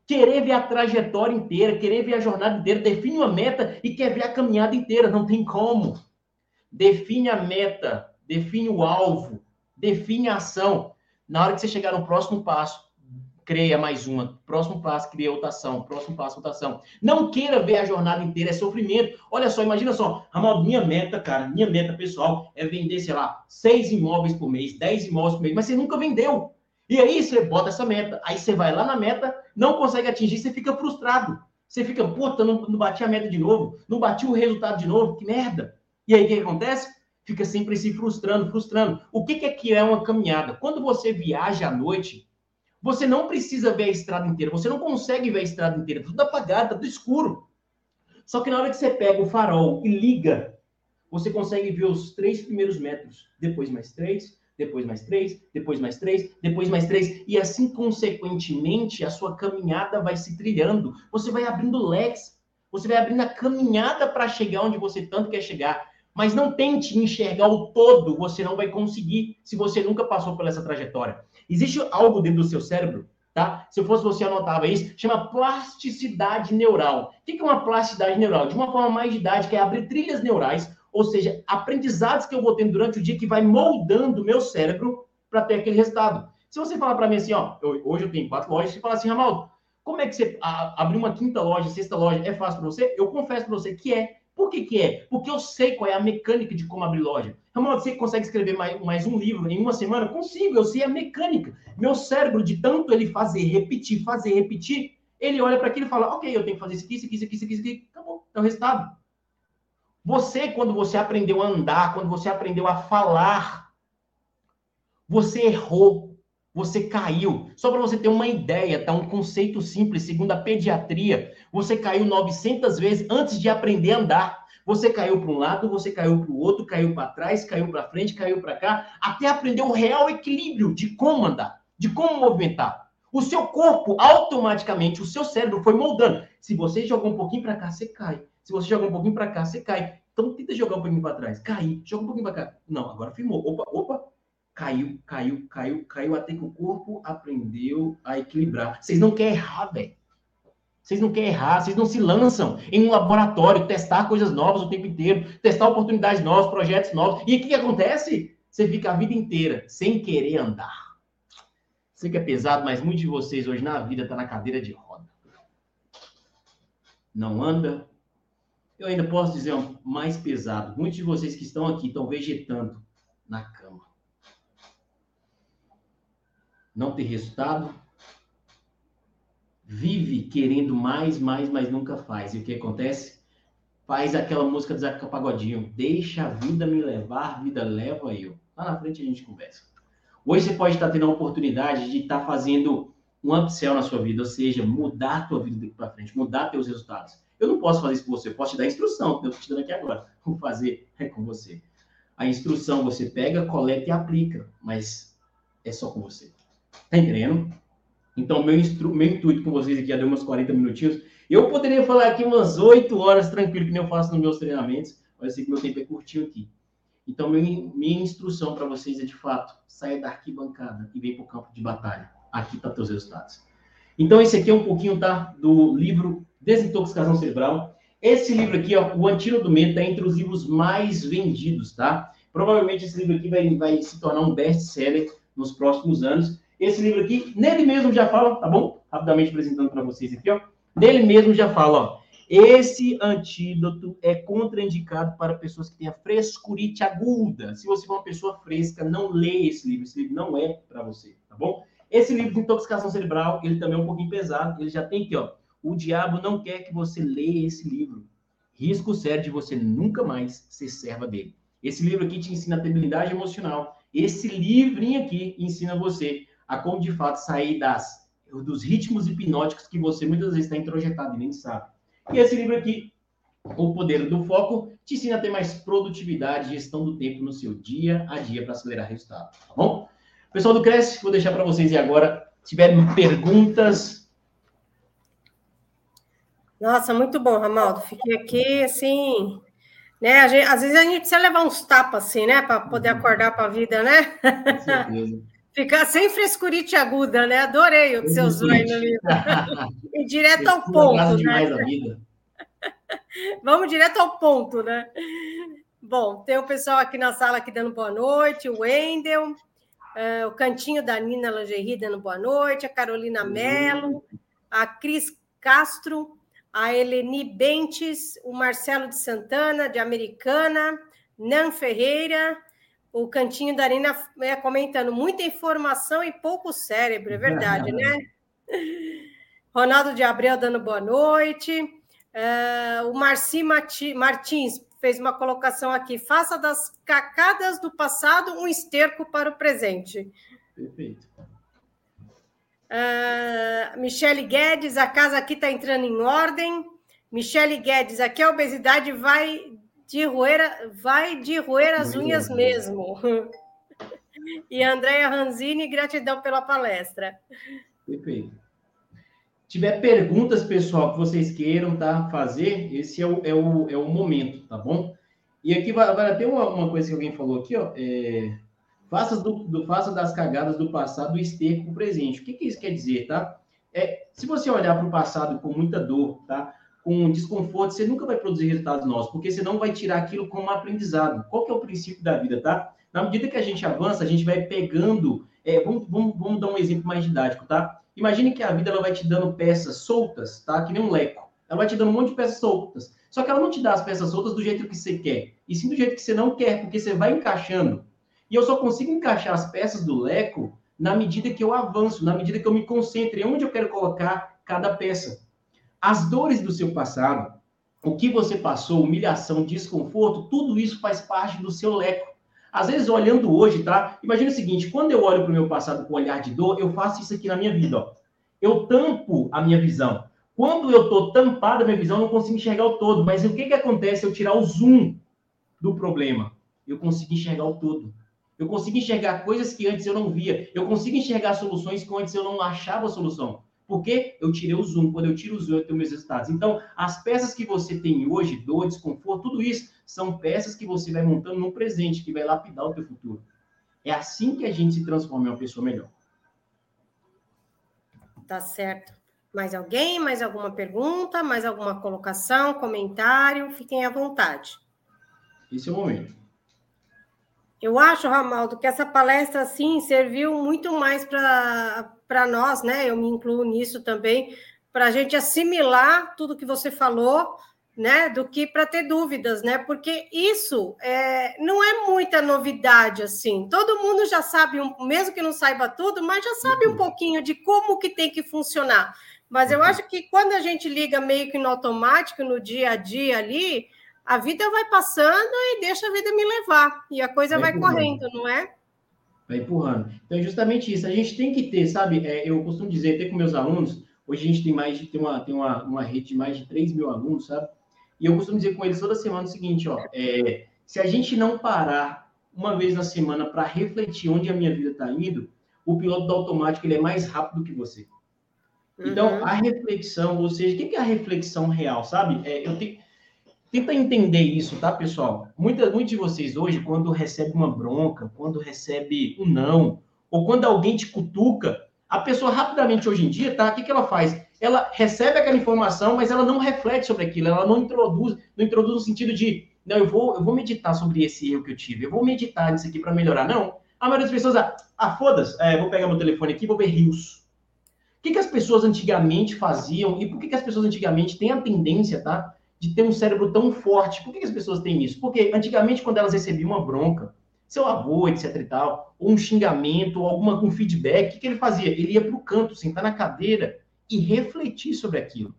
Querer ver a trajetória inteira, querer ver a jornada inteira, define uma meta e quer ver a caminhada inteira. Não tem como. Define a meta, define o alvo, define a ação. Na hora que você chegar no próximo passo, creia mais uma. Próximo passo, cria outra ação. Próximo passo, outra ação. Não queira ver a jornada inteira, é sofrimento. Olha só, imagina só. Ramal, minha meta, cara, minha meta pessoal é vender, sei lá, seis imóveis por mês, dez imóveis por mês, mas você nunca vendeu. E aí você bota essa meta, aí você vai lá na meta, não consegue atingir, você fica frustrado. Você fica, puta, não, não bati a meta de novo, não bati o resultado de novo, que merda. E aí o que, acontece? Fica sempre se frustrando, frustrando. O que, que é que é uma caminhada? Quando você viaja à noite, você não precisa ver a estrada inteira, você não consegue ver a estrada inteira, tudo apagado, tudo escuro. Só que na hora que você pega o farol e liga, você consegue ver os três primeiros metros, depois mais três, depois mais três, depois mais três, depois mais três, e assim, consequentemente, a sua caminhada vai se trilhando. Você vai abrindo leques, você vai abrindo a caminhada para chegar onde você tanto quer chegar. Mas não tente enxergar o todo, você não vai conseguir se você nunca passou por essa trajetória. Existe algo dentro do seu cérebro, tá? Se eu fosse você, anotava isso, chama plasticidade neural. O que é uma plasticidade neural? De uma forma mais didática, é abrir trilhas neurais, ou seja, aprendizados que eu vou tendo durante o dia que vai moldando o meu cérebro para ter aquele resultado. Se você falar para mim assim, ó, eu, hoje eu tenho quatro lojas, você fala assim, Ramaldo, como é que você abrir uma quinta loja, sexta loja, é fácil para você? Eu confesso para você que é. Por que, que é? Porque eu sei qual é a mecânica de como abrir loja. Ramon, você consegue escrever mais, mais um livro em uma semana? Consigo, eu sei a mecânica. Meu cérebro, de tanto ele fazer, repetir, fazer, repetir, ele olha para aquilo e fala: Ok, eu tenho que fazer isso aqui, isso aqui, isso aqui, isso aqui. Acabou, é o resultado. Você, quando você aprendeu a andar, quando você aprendeu a falar, você errou, você caiu. Só para você ter uma ideia, tá? Um conceito simples, segundo a pediatria, você caiu 900 vezes antes de aprender a andar. Você caiu para um lado, você caiu para o outro, caiu para trás, caiu para frente, caiu para cá, até aprender o real equilíbrio de como andar, de como movimentar. O seu corpo, automaticamente, o seu cérebro foi moldando. Se você jogar um pouquinho para cá, você cai. Se você jogar um pouquinho para cá, você cai. Então tenta jogar um pouquinho para trás. Cair, joga um pouquinho para cá. Não, agora firmou. Opa, opa. Caiu, caiu, caiu, caiu até que o corpo aprendeu a equilibrar. Vocês não querem errar, velho. Vocês não querem errar, vocês não se lançam em um laboratório, testar coisas novas o tempo inteiro, testar oportunidades novas, projetos novos. E o que acontece? Você fica a vida inteira sem querer andar. Sei que é pesado, mas muitos de vocês hoje na vida estão tá na cadeira de roda. Não anda. Eu ainda posso dizer mais pesado. Muitos de vocês que estão aqui estão vegetando na cama. não ter resultado, vive querendo mais, mais, mas nunca faz. E o que acontece? Faz aquela música do Zeca Pagodinho, deixa a vida me levar, vida leva eu. Lá na frente a gente conversa. Hoje você pode estar tendo a oportunidade de estar fazendo um upsell na sua vida, ou seja, mudar a tua vida daqui para frente, mudar teus resultados. Eu não posso fazer isso com você, eu posso te dar instrução, que eu estou te dando aqui agora. Vou fazer é com você. A instrução você pega, coleta e aplica, mas é só com você. Tá entendendo? Então, meu, instru... meu intuito com vocês aqui, já deu uns 40 minutinhos. Eu poderia falar aqui umas 8 horas tranquilo, que nem eu faço nos meus treinamentos, mas eu sei que meu tempo é curtinho aqui. Então, minha instrução para vocês é, de fato, saia da arquibancada e vem para o campo de batalha. Aqui tá teus resultados. Então, esse aqui é um pouquinho, tá? Do livro Desintoxicação Cerebral. Esse livro aqui, ó, O Antídoto do Medo, está entre os livros mais vendidos, tá? Provavelmente esse livro aqui vai, vai se tornar um best-seller nos próximos anos. Esse livro aqui, nele mesmo já fala, tá bom? Rapidamente apresentando para vocês aqui, ó. Nele mesmo já fala, ó. Esse antídoto é contraindicado para pessoas que têm a frescurite aguda. Se você for uma pessoa fresca, não lê esse livro. Esse livro não é para você, tá bom? Esse livro de intoxicação cerebral, ele também é um pouquinho pesado. Ele já tem aqui, ó. O diabo não quer que você leia esse livro. Risco sério de você nunca mais ser serva dele. Esse livro aqui te ensina a habilidade emocional. Esse livrinho aqui ensina você a como de fato sair das, dos ritmos hipnóticos que você muitas vezes está introjetado e nem sabe. E esse livro aqui, O Poder do Foco, te ensina a ter mais produtividade e gestão do tempo no seu dia a dia para acelerar resultado, tá bom? Pessoal do Cresce, vou deixar para vocês e agora. Se tiverem perguntas. Nossa, muito bom, Ramaldo. Fiquei aqui, assim, né? Gente, às vezes a gente precisa levar uns tapas, assim, né? Para poder uhum. acordar para a vida, né? Com certeza. Ficar sem frescurite aguda, né? Adorei o que você usou aí no livro. e direto ao ponto, né? Vamos direto ao ponto, né? Bom, tem o pessoal aqui na sala aqui dando boa noite, o Wendel, uh, o Cantinho da Nina Lingerie dando boa noite, a Carolina uhum. Mello, a Cris Castro, a Eleni Bentes, o Marcelo de Santana, de Americana, Nan Ferreira, o cantinho da Arina é, comentando muita informação e pouco cérebro, é verdade, né? Ronaldo de Abreu dando boa noite. Uh, o Marci Martins fez uma colocação aqui: faça das cacadas do passado um esterco para o presente. Perfeito. Uh, Michele Guedes, a casa aqui está entrando em ordem. Michele Guedes, aqui a obesidade vai de roer, vai de roer as unhas mesmo. E Andréia Ranzini, gratidão pela palestra. Perfeito. tiver perguntas, pessoal, que vocês queiram tá, fazer, esse é o, é, o, é o momento, tá bom? E aqui vai, vai ter uma, uma coisa que alguém falou aqui, ó. É, faça, do, do, faça das cagadas do passado o esterco presente. O que, que isso quer dizer, tá? É, se você olhar para o passado com muita dor, tá? Com desconforto, você nunca vai produzir resultados novos, porque você não vai tirar aquilo como aprendizado. Qual que é o princípio da vida, tá? Na medida que a gente avança, a gente vai pegando. É, vamos, vamos, vamos dar um exemplo mais didático, tá? Imagine que a vida ela vai te dando peças soltas, tá? Que nem um leco. Ela vai te dando um monte de peças soltas. Só que ela não te dá as peças soltas do jeito que você quer, e sim do jeito que você não quer, porque você vai encaixando. E eu só consigo encaixar as peças do leco na medida que eu avanço, na medida que eu me concentro em onde eu quero colocar cada peça. As dores do seu passado, o que você passou, humilhação, desconforto, tudo isso faz parte do seu leco. Às vezes, olhando hoje, tá? Imagina o seguinte: quando eu olho para o meu passado com olhar de dor, eu faço isso aqui na minha vida, ó. Eu tampo a minha visão. Quando eu estou tampado a minha visão, eu não consigo enxergar o todo. Mas o que, que acontece eu tirar o zoom do problema? Eu consigo enxergar o todo. Eu consigo enxergar coisas que antes eu não via. Eu consigo enxergar soluções que antes eu não achava solução. Porque eu tirei o zoom. Quando eu tiro o zoom, eu tenho meus resultados. Então, as peças que você tem hoje, dor, desconforto, tudo isso, são peças que você vai montando no presente, que vai lapidar o teu futuro. É assim que a gente se transforma em uma pessoa melhor. Tá certo. Mais alguém? Mais alguma pergunta? Mais alguma colocação? Comentário? Fiquem à vontade. Esse é o momento. Eu acho, Ramaldo, que essa palestra, assim, serviu muito mais para nós, né? Eu me incluo nisso também, para a gente assimilar tudo que você falou, né, do que para ter dúvidas, né? Porque isso é, não é muita novidade assim. Todo mundo já sabe, mesmo que não saiba tudo, mas já sabe um uhum. pouquinho de como que tem que funcionar. Mas eu uhum. acho que quando a gente liga meio que no automático, no dia a dia ali, a vida vai passando e deixa a vida me levar. E a coisa vai, vai correndo, não é? Vai empurrando. Então, é justamente isso. A gente tem que ter, sabe? É, eu costumo dizer, até com meus alunos, hoje a gente tem mais de tem uma, tem uma, uma rede de mais de 3 mil alunos, sabe? E eu costumo dizer com eles toda semana o seguinte, ó, é, se a gente não parar uma vez na semana para refletir onde a minha vida está indo, o piloto do automático ele é mais rápido que você. Então, uhum. a reflexão, ou seja, o que é a reflexão real, sabe? É, eu tenho, tenta entender isso, tá, pessoal? Muita, muitos de vocês hoje, quando recebe uma bronca, quando recebe um não, ou quando alguém te cutuca, a pessoa rapidamente hoje em dia, tá? O que, que ela faz? ela recebe aquela informação, mas ela não reflete sobre aquilo, ela não introduz, não introduz no sentido de, não, eu vou, eu vou meditar sobre esse erro que eu tive, eu vou meditar nisso aqui para melhorar. Não. A maioria das pessoas, ah, ah foda-se, é, vou pegar meu telefone aqui vou ver rios. O que, que as pessoas antigamente faziam e por que, que as pessoas antigamente têm a tendência, tá? De ter um cérebro tão forte. Por que, as pessoas têm isso? Porque antigamente, quando elas recebiam uma bronca, seu avô, etc e tal, ou um xingamento, ou alguma, um feedback, o que, que ele fazia? Ele ia para o canto, sentar na cadeira e refletir sobre aquilo.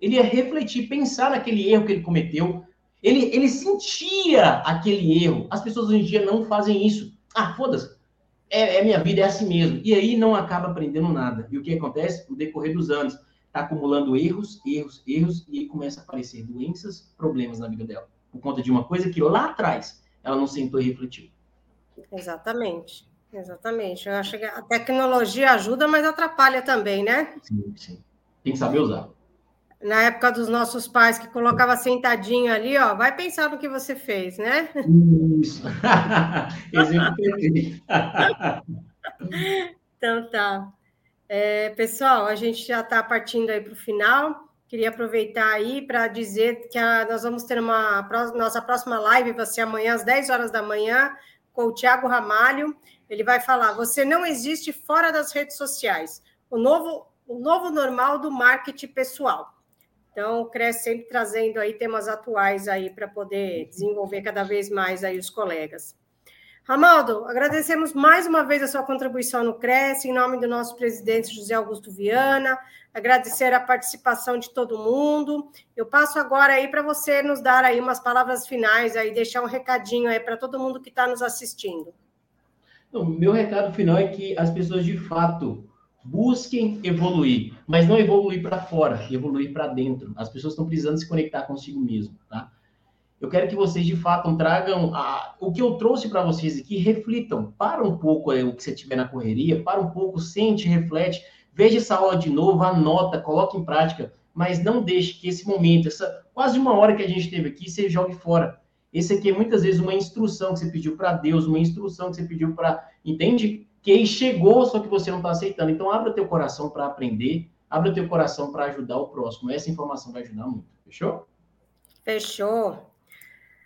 Ele ia refletir, pensar naquele erro que ele cometeu. Ele, ele sentia aquele erro. As pessoas hoje em dia não fazem isso. Ah, foda-se. É, é, minha vida, é assim mesmo. E aí não acaba aprendendo nada. E o que acontece? No decorrer dos anos, está acumulando erros, erros, erros, e aí começa a aparecer doenças, problemas na vida dela. Por conta de uma coisa que lá atrás ela não sentou e refletiu. Exatamente. Exatamente. Eu acho que a tecnologia ajuda, mas atrapalha também, né? Sim, sim. Tem que saber usar. Na época dos nossos pais, que colocava sentadinho ali, ó, vai pensar no que você fez, né? Isso. Exemplo perfeito. então tá. É, pessoal, a gente já está partindo aí para o final. Queria aproveitar aí para dizer que a, nós vamos ter uma nossa próxima live, vai ser amanhã às 10 horas da manhã, com o Tiago Ramalho. Ele vai falar: você não existe fora das redes sociais. O novo, o novo normal do marketing pessoal. Então, o CRES sempre trazendo aí temas atuais aí para poder desenvolver cada vez mais aí os colegas. Ramaldo, agradecemos mais uma vez a sua contribuição no CRES, em nome do nosso presidente José Augusto Viana, agradecer a participação de todo mundo. Eu passo agora aí para você nos dar aí umas palavras finais aí, deixar um recadinho aí para todo mundo que está nos assistindo. O meu recado final é que as pessoas de fato busquem evoluir, mas não evoluir para fora, evoluir para dentro. As pessoas estão precisando se conectar consigo mesmo, tá? Eu quero que vocês de fato tragam a, o que eu trouxe para vocês aqui, reflitam, para um pouco o que você tiver na correria, para um pouco, sente, reflete, veja essa aula de novo, anota, coloque em prática, mas não deixe que esse momento, essa quase uma hora que a gente teve aqui, você jogue fora. Esse aqui é muitas vezes uma instrução que você pediu para Deus, uma instrução que você pediu para. Entende? Que aí chegou, só que você não está aceitando. Então, abra teu coração para aprender, abra teu coração para ajudar o próximo. Essa informação vai ajudar muito. Fechou? Fechou.